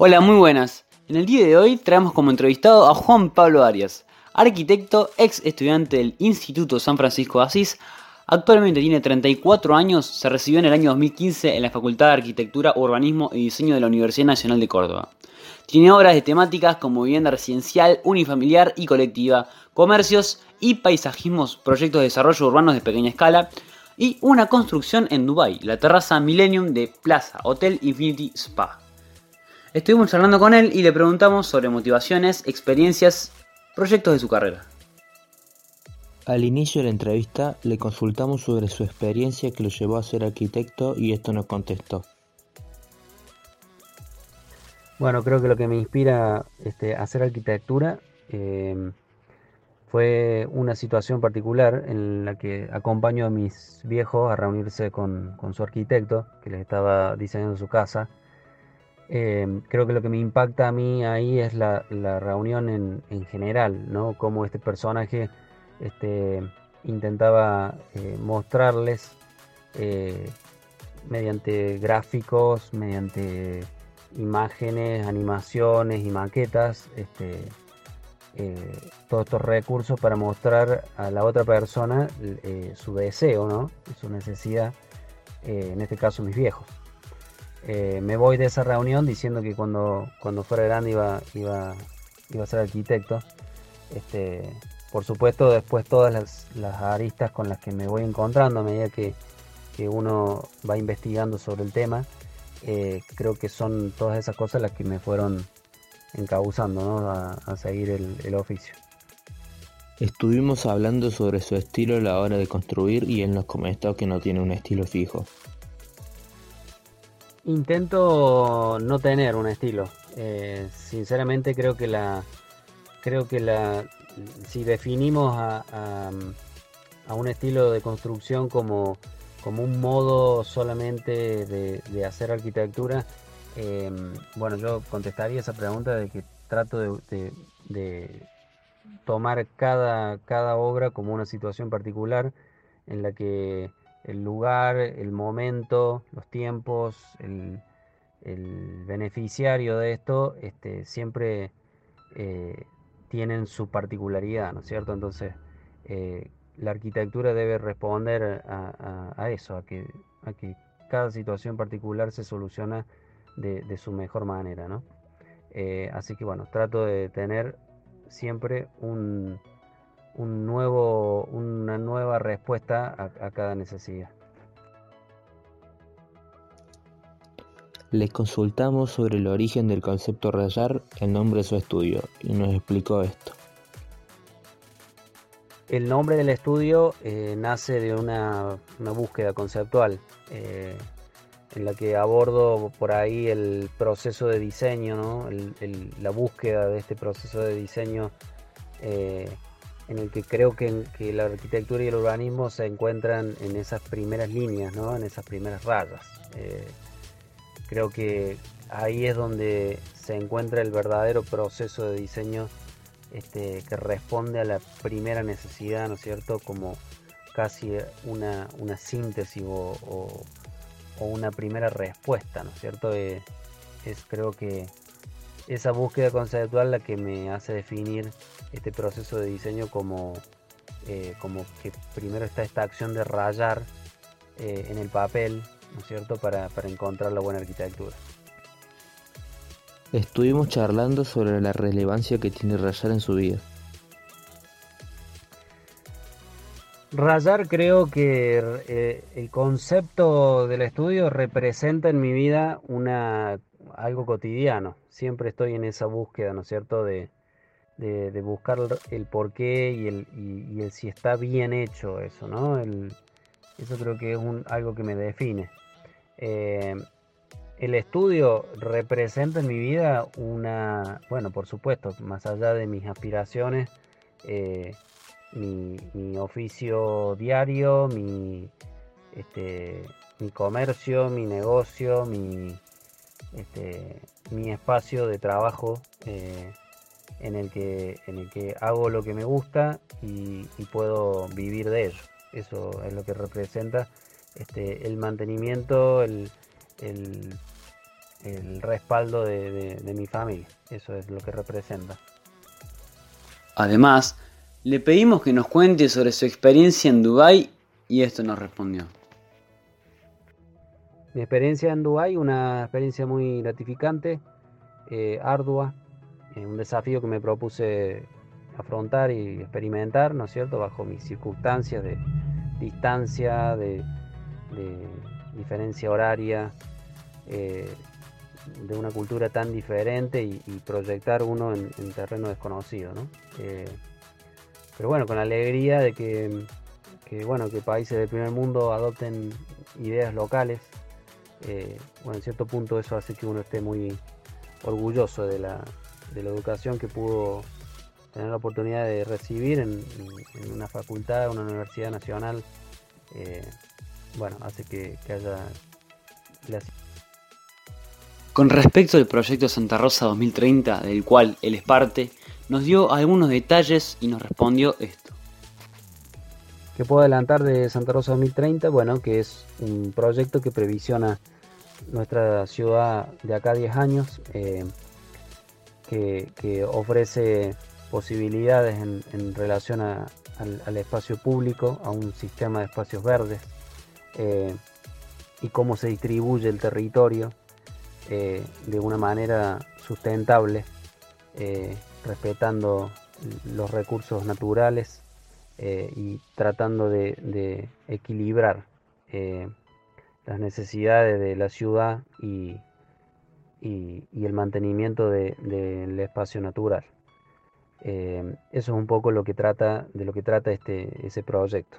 Hola, muy buenas. En el día de hoy traemos como entrevistado a Juan Pablo Arias, arquitecto, ex estudiante del Instituto San Francisco de Asís. Actualmente tiene 34 años, se recibió en el año 2015 en la Facultad de Arquitectura, Urbanismo y Diseño de la Universidad Nacional de Córdoba. Tiene obras de temáticas como vivienda residencial, unifamiliar y colectiva, comercios y paisajismos, proyectos de desarrollo urbanos de pequeña escala y una construcción en Dubai, la terraza Millennium de Plaza Hotel Infinity Spa. Estuvimos charlando con él y le preguntamos sobre motivaciones, experiencias, proyectos de su carrera. Al inicio de la entrevista le consultamos sobre su experiencia que lo llevó a ser arquitecto y esto nos contestó. Bueno, creo que lo que me inspira este, a hacer arquitectura em, fue una situación particular en la que acompaño a mis viejos a reunirse con, con su arquitecto, que les estaba diseñando su casa Em, creo que lo que me impacta a mí ahí es la, reunión en, general, ¿no? Cómo este personaje este, intentaba eh, mostrarles eh, mediante gráficos, mediante imágenes, animaciones y maquetas, este, eh, todos estos recursos para mostrar a la otra persona su deseo, ¿no? su necesidad, en este caso mis viejos. Eh, me voy de esa reunión diciendo que cuando, cuando fuera grande iba, iba, iba a ser arquitecto. Este, por supuesto, después todas las, aristas con las que me voy encontrando a medida que, uno va investigando sobre el tema, eh, creo que son todas esas cosas las que me fueron encauzando a, seguir el, el oficio. Estuvimos hablando sobre su estilo a la hora de construir y él nos comentó que no tiene un estilo fijo. Intento no tener un estilo. Eh, sinceramente creo que la creo que la si definimos a, un estilo de construcción como, como un modo solamente de, hacer arquitectura, em, bueno, yo contestaría esa pregunta de que trato de, de, tomar cada, cada obra como una situación particular en la que el lugar, el momento, los tiempos, el, beneficiario de esto, este, siempre eh, tienen su particularidad, ¿no es cierto? Entonces, eh, la arquitectura debe responder a, eso, a que, a que cada situación particular se soluciona de, su mejor manera, ¿no? Eh, así que bueno, trato de tener siempre un, un nuevo, una respuesta a, cada necesidad. Le consultamos sobre el origen del concepto rayar, el nombre de su estudio, y nos explicó esto. El nombre del estudio eh, nace de una, búsqueda conceptual, eh, en la que abordo por ahí el proceso de diseño, la búsqueda de este proceso de diseño eh, en el que creo que, la arquitectura y el urbanismo se encuentran en esas primeras líneas, ¿no? en esas primeras rayas. Eh, creo que ahí es donde se encuentra el verdadero proceso de diseño este, que responde a la primera necesidad, ¿no es cierto? Como casi una, síntesis o, una primera respuesta, ¿no es cierto? Eh, es creo que esa búsqueda conceptual la que me hace definir este proceso de diseño como, eh, como que primero está esta acción de rayar eh, en el papel, ¿no es cierto?, para, encontrar la buena arquitectura. Estuvimos charlando sobre la relevancia que tiene rayar en su vida. Rayar creo que eh, el concepto del estudio representa en mi vida una algo cotidiano. Siempre estoy en esa búsqueda, ¿no es cierto?, de, de, buscar el porqué y el, y, el si está bien hecho eso, ¿no? eso creo que es un, algo que me define. Eh, el estudio representa en mi vida una, bueno, por supuesto, más allá de mis aspiraciones, eh, mi, oficio diario, mi, este, mi comercio, mi negocio, mi, este, mi espacio de trabajo eh, en, el que, en el que hago lo que me gusta y, puedo vivir de ello. Eso es lo que representa este, el mantenimiento, el, el respaldo de, mi familia. Eso es lo que representa. Además, le pedimos que nos cuente sobre su experiencia en Dubái y esto nos respondió. Mi experiencia en Dubái, una experiencia muy gratificante, eh, ardua, eh, un desafío que me propuse afrontar y experimentar, ¿no es cierto?, bajo mis circunstancias de distancia, de, diferencia horaria, eh, de una cultura tan diferente y, proyectar uno en, terreno desconocido, ¿no? pero bueno, con la alegría de que, bueno, que países del primer mundo adopten ideas locales, eh, bueno, en cierto punto eso hace que uno esté muy orgulloso de la, educación que pudo tener la oportunidad de recibir en, una facultad, en una universidad nacional. Eh, bueno, hace que, haya... Con respecto al proyecto Santa Rosa 2030, del cual él es parte, nos dio algunos detalles y nos respondió esto. ¿Qué puedo adelantar de Santa Rosa 2030? Bueno, que es un proyecto que previsiona nuestra ciudad de acá a 10 años, eh, que, ofrece posibilidades en, relación al, espacio público, a un sistema de espacios verdes eh, y cómo se distribuye el territorio eh, de una manera sustentable, respetando los recursos naturales eh, y tratando de, equilibrar eh, las necesidades de la ciudad y, el mantenimiento del espacio natural. Eh, eso es un poco lo que trata, de lo que trata este, ese proyecto.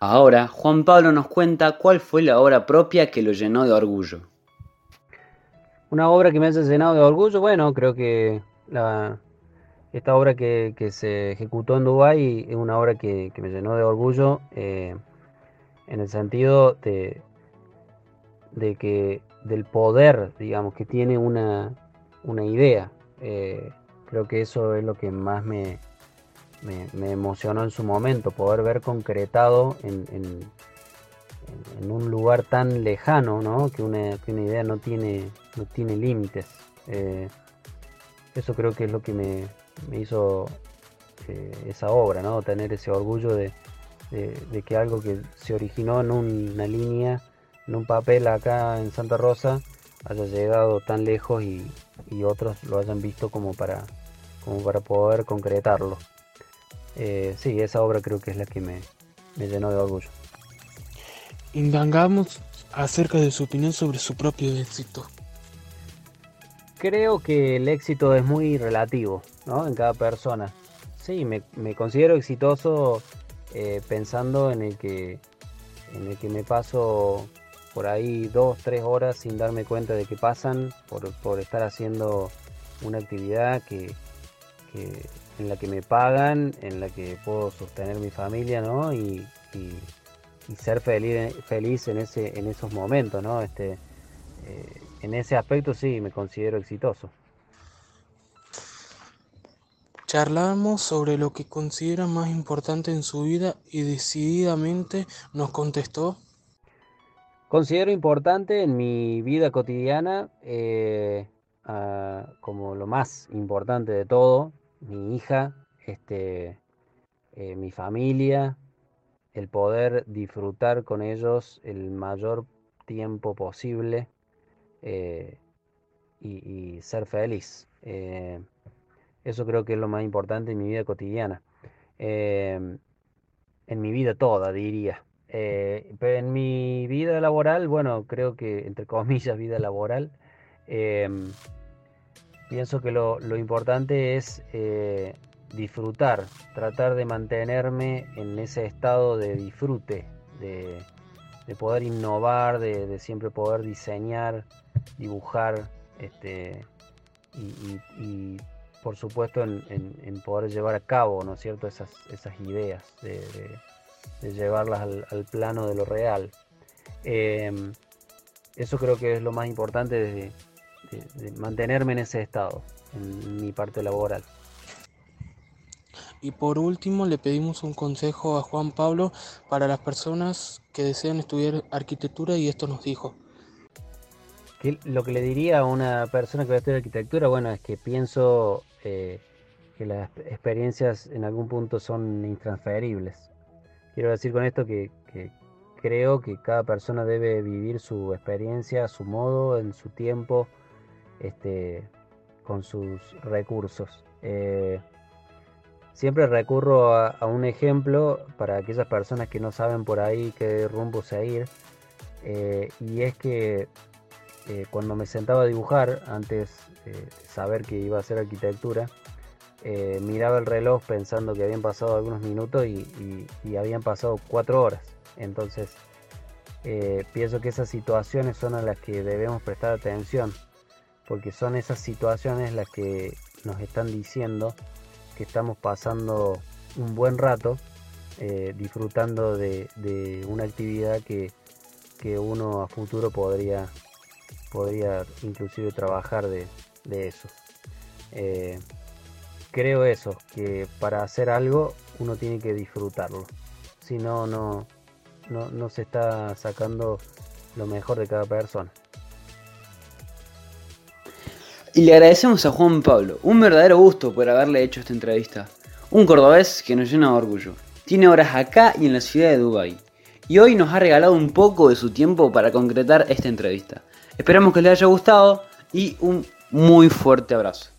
Ahora, Juan Pablo nos cuenta cuál fue la obra propia que lo llenó de orgullo. Una obra que me haya llenado de orgullo, bueno, creo que la, esta obra que, se ejecutó en Dubái es una obra que, me llenó de orgullo eh, en el sentido de, de, que del poder, digamos, que tiene una, idea. Eh, creo que eso es lo que más me, me, emocionó en su momento, poder ver concretado en, en, un lugar tan lejano, ¿no? que, una, idea no tiene, no tiene límites. Eh, eso creo que es lo que me, me hizo eh, esa obra, ¿no? Tener ese orgullo de, que algo que se originó en una línea, en un papel acá en Santa Rosa, haya llegado tan lejos y, otros lo hayan visto como para, como para poder concretarlo. Eh, sí, esa obra creo que es la que me, me llenó de orgullo. Indagamos acerca de su opinión sobre su propio éxito. Creo que el éxito es muy relativo, ¿no? En cada persona. Sí, me, considero exitoso eh, pensando en el que en el que me paso por ahí dos, tres horas sin darme cuenta de que pasan por, estar haciendo una actividad que, en la que me pagan, en la que puedo sostener mi familia, ¿no? Y, ser feliz, feliz en ese, en esos momentos, ¿no? Este, eh, en ese aspecto sí me considero exitoso. Charlamos sobre lo que considera más importante en su vida y decididamente nos contestó. Considero importante en mi vida cotidiana, eh, como lo más importante de todo, mi hija, este, eh, mi familia, el poder disfrutar con ellos el mayor tiempo posible eh, y, ser feliz. Eh, eso creo que es lo más importante en mi vida cotidiana. Em, en mi vida toda, diría. Eh, pero en mi vida laboral, bueno, creo que, entre comillas, vida laboral, em, pienso que lo, importante es disfrutar, tratar de mantenerme en ese estado de disfrute, de, poder innovar, de, siempre poder diseñar dibujar este, y, por supuesto en, poder llevar a cabo, ¿no es cierto?, esas, esas ideas, de, llevarlas al, plano de lo real. Em, eso creo que es lo más importante de, mantenerme en ese estado, en mi parte laboral. Y por último, le pedimos un consejo a Juan Pablo para las personas que desean estudiar arquitectura y esto nos dijo. lo que le diría a una persona que va a estudiar arquitectura, bueno, es que pienso eh, que las experiencias en algún punto son intransferibles. Quiero decir con esto que, creo que cada persona debe vivir su experiencia a su modo, en su tiempo, este, con sus recursos. Eh, siempre recurro a, un ejemplo para aquellas personas que no saben por ahí qué rumbo seguir. Eh, y es que eh, cuando me sentaba a dibujar, antes de saber que iba a hacer arquitectura, eh, miraba el reloj pensando que habían pasado algunos minutos y, habían pasado cuatro horas. Entonces, eh, pienso que esas situaciones son a las que debemos prestar atención, porque son esas situaciones las que nos están diciendo que estamos pasando un buen rato disfrutando de, una actividad que, que uno a futuro podría podría inclusive trabajar de, eso. Eh, creo eso, que para hacer algo uno tiene que disfrutarlo. Si no, no, no, se está sacando lo mejor de cada persona. Y le agradecemos a Juan Pablo, un verdadero gusto por haberle hecho esta entrevista. Un cordobés que nos llena de orgullo. Tiene horas acá y en la ciudad de Dubái. Y hoy nos ha regalado un poco de su tiempo para concretar esta entrevista. Esperamos que les haya gustado y un muy fuerte abrazo.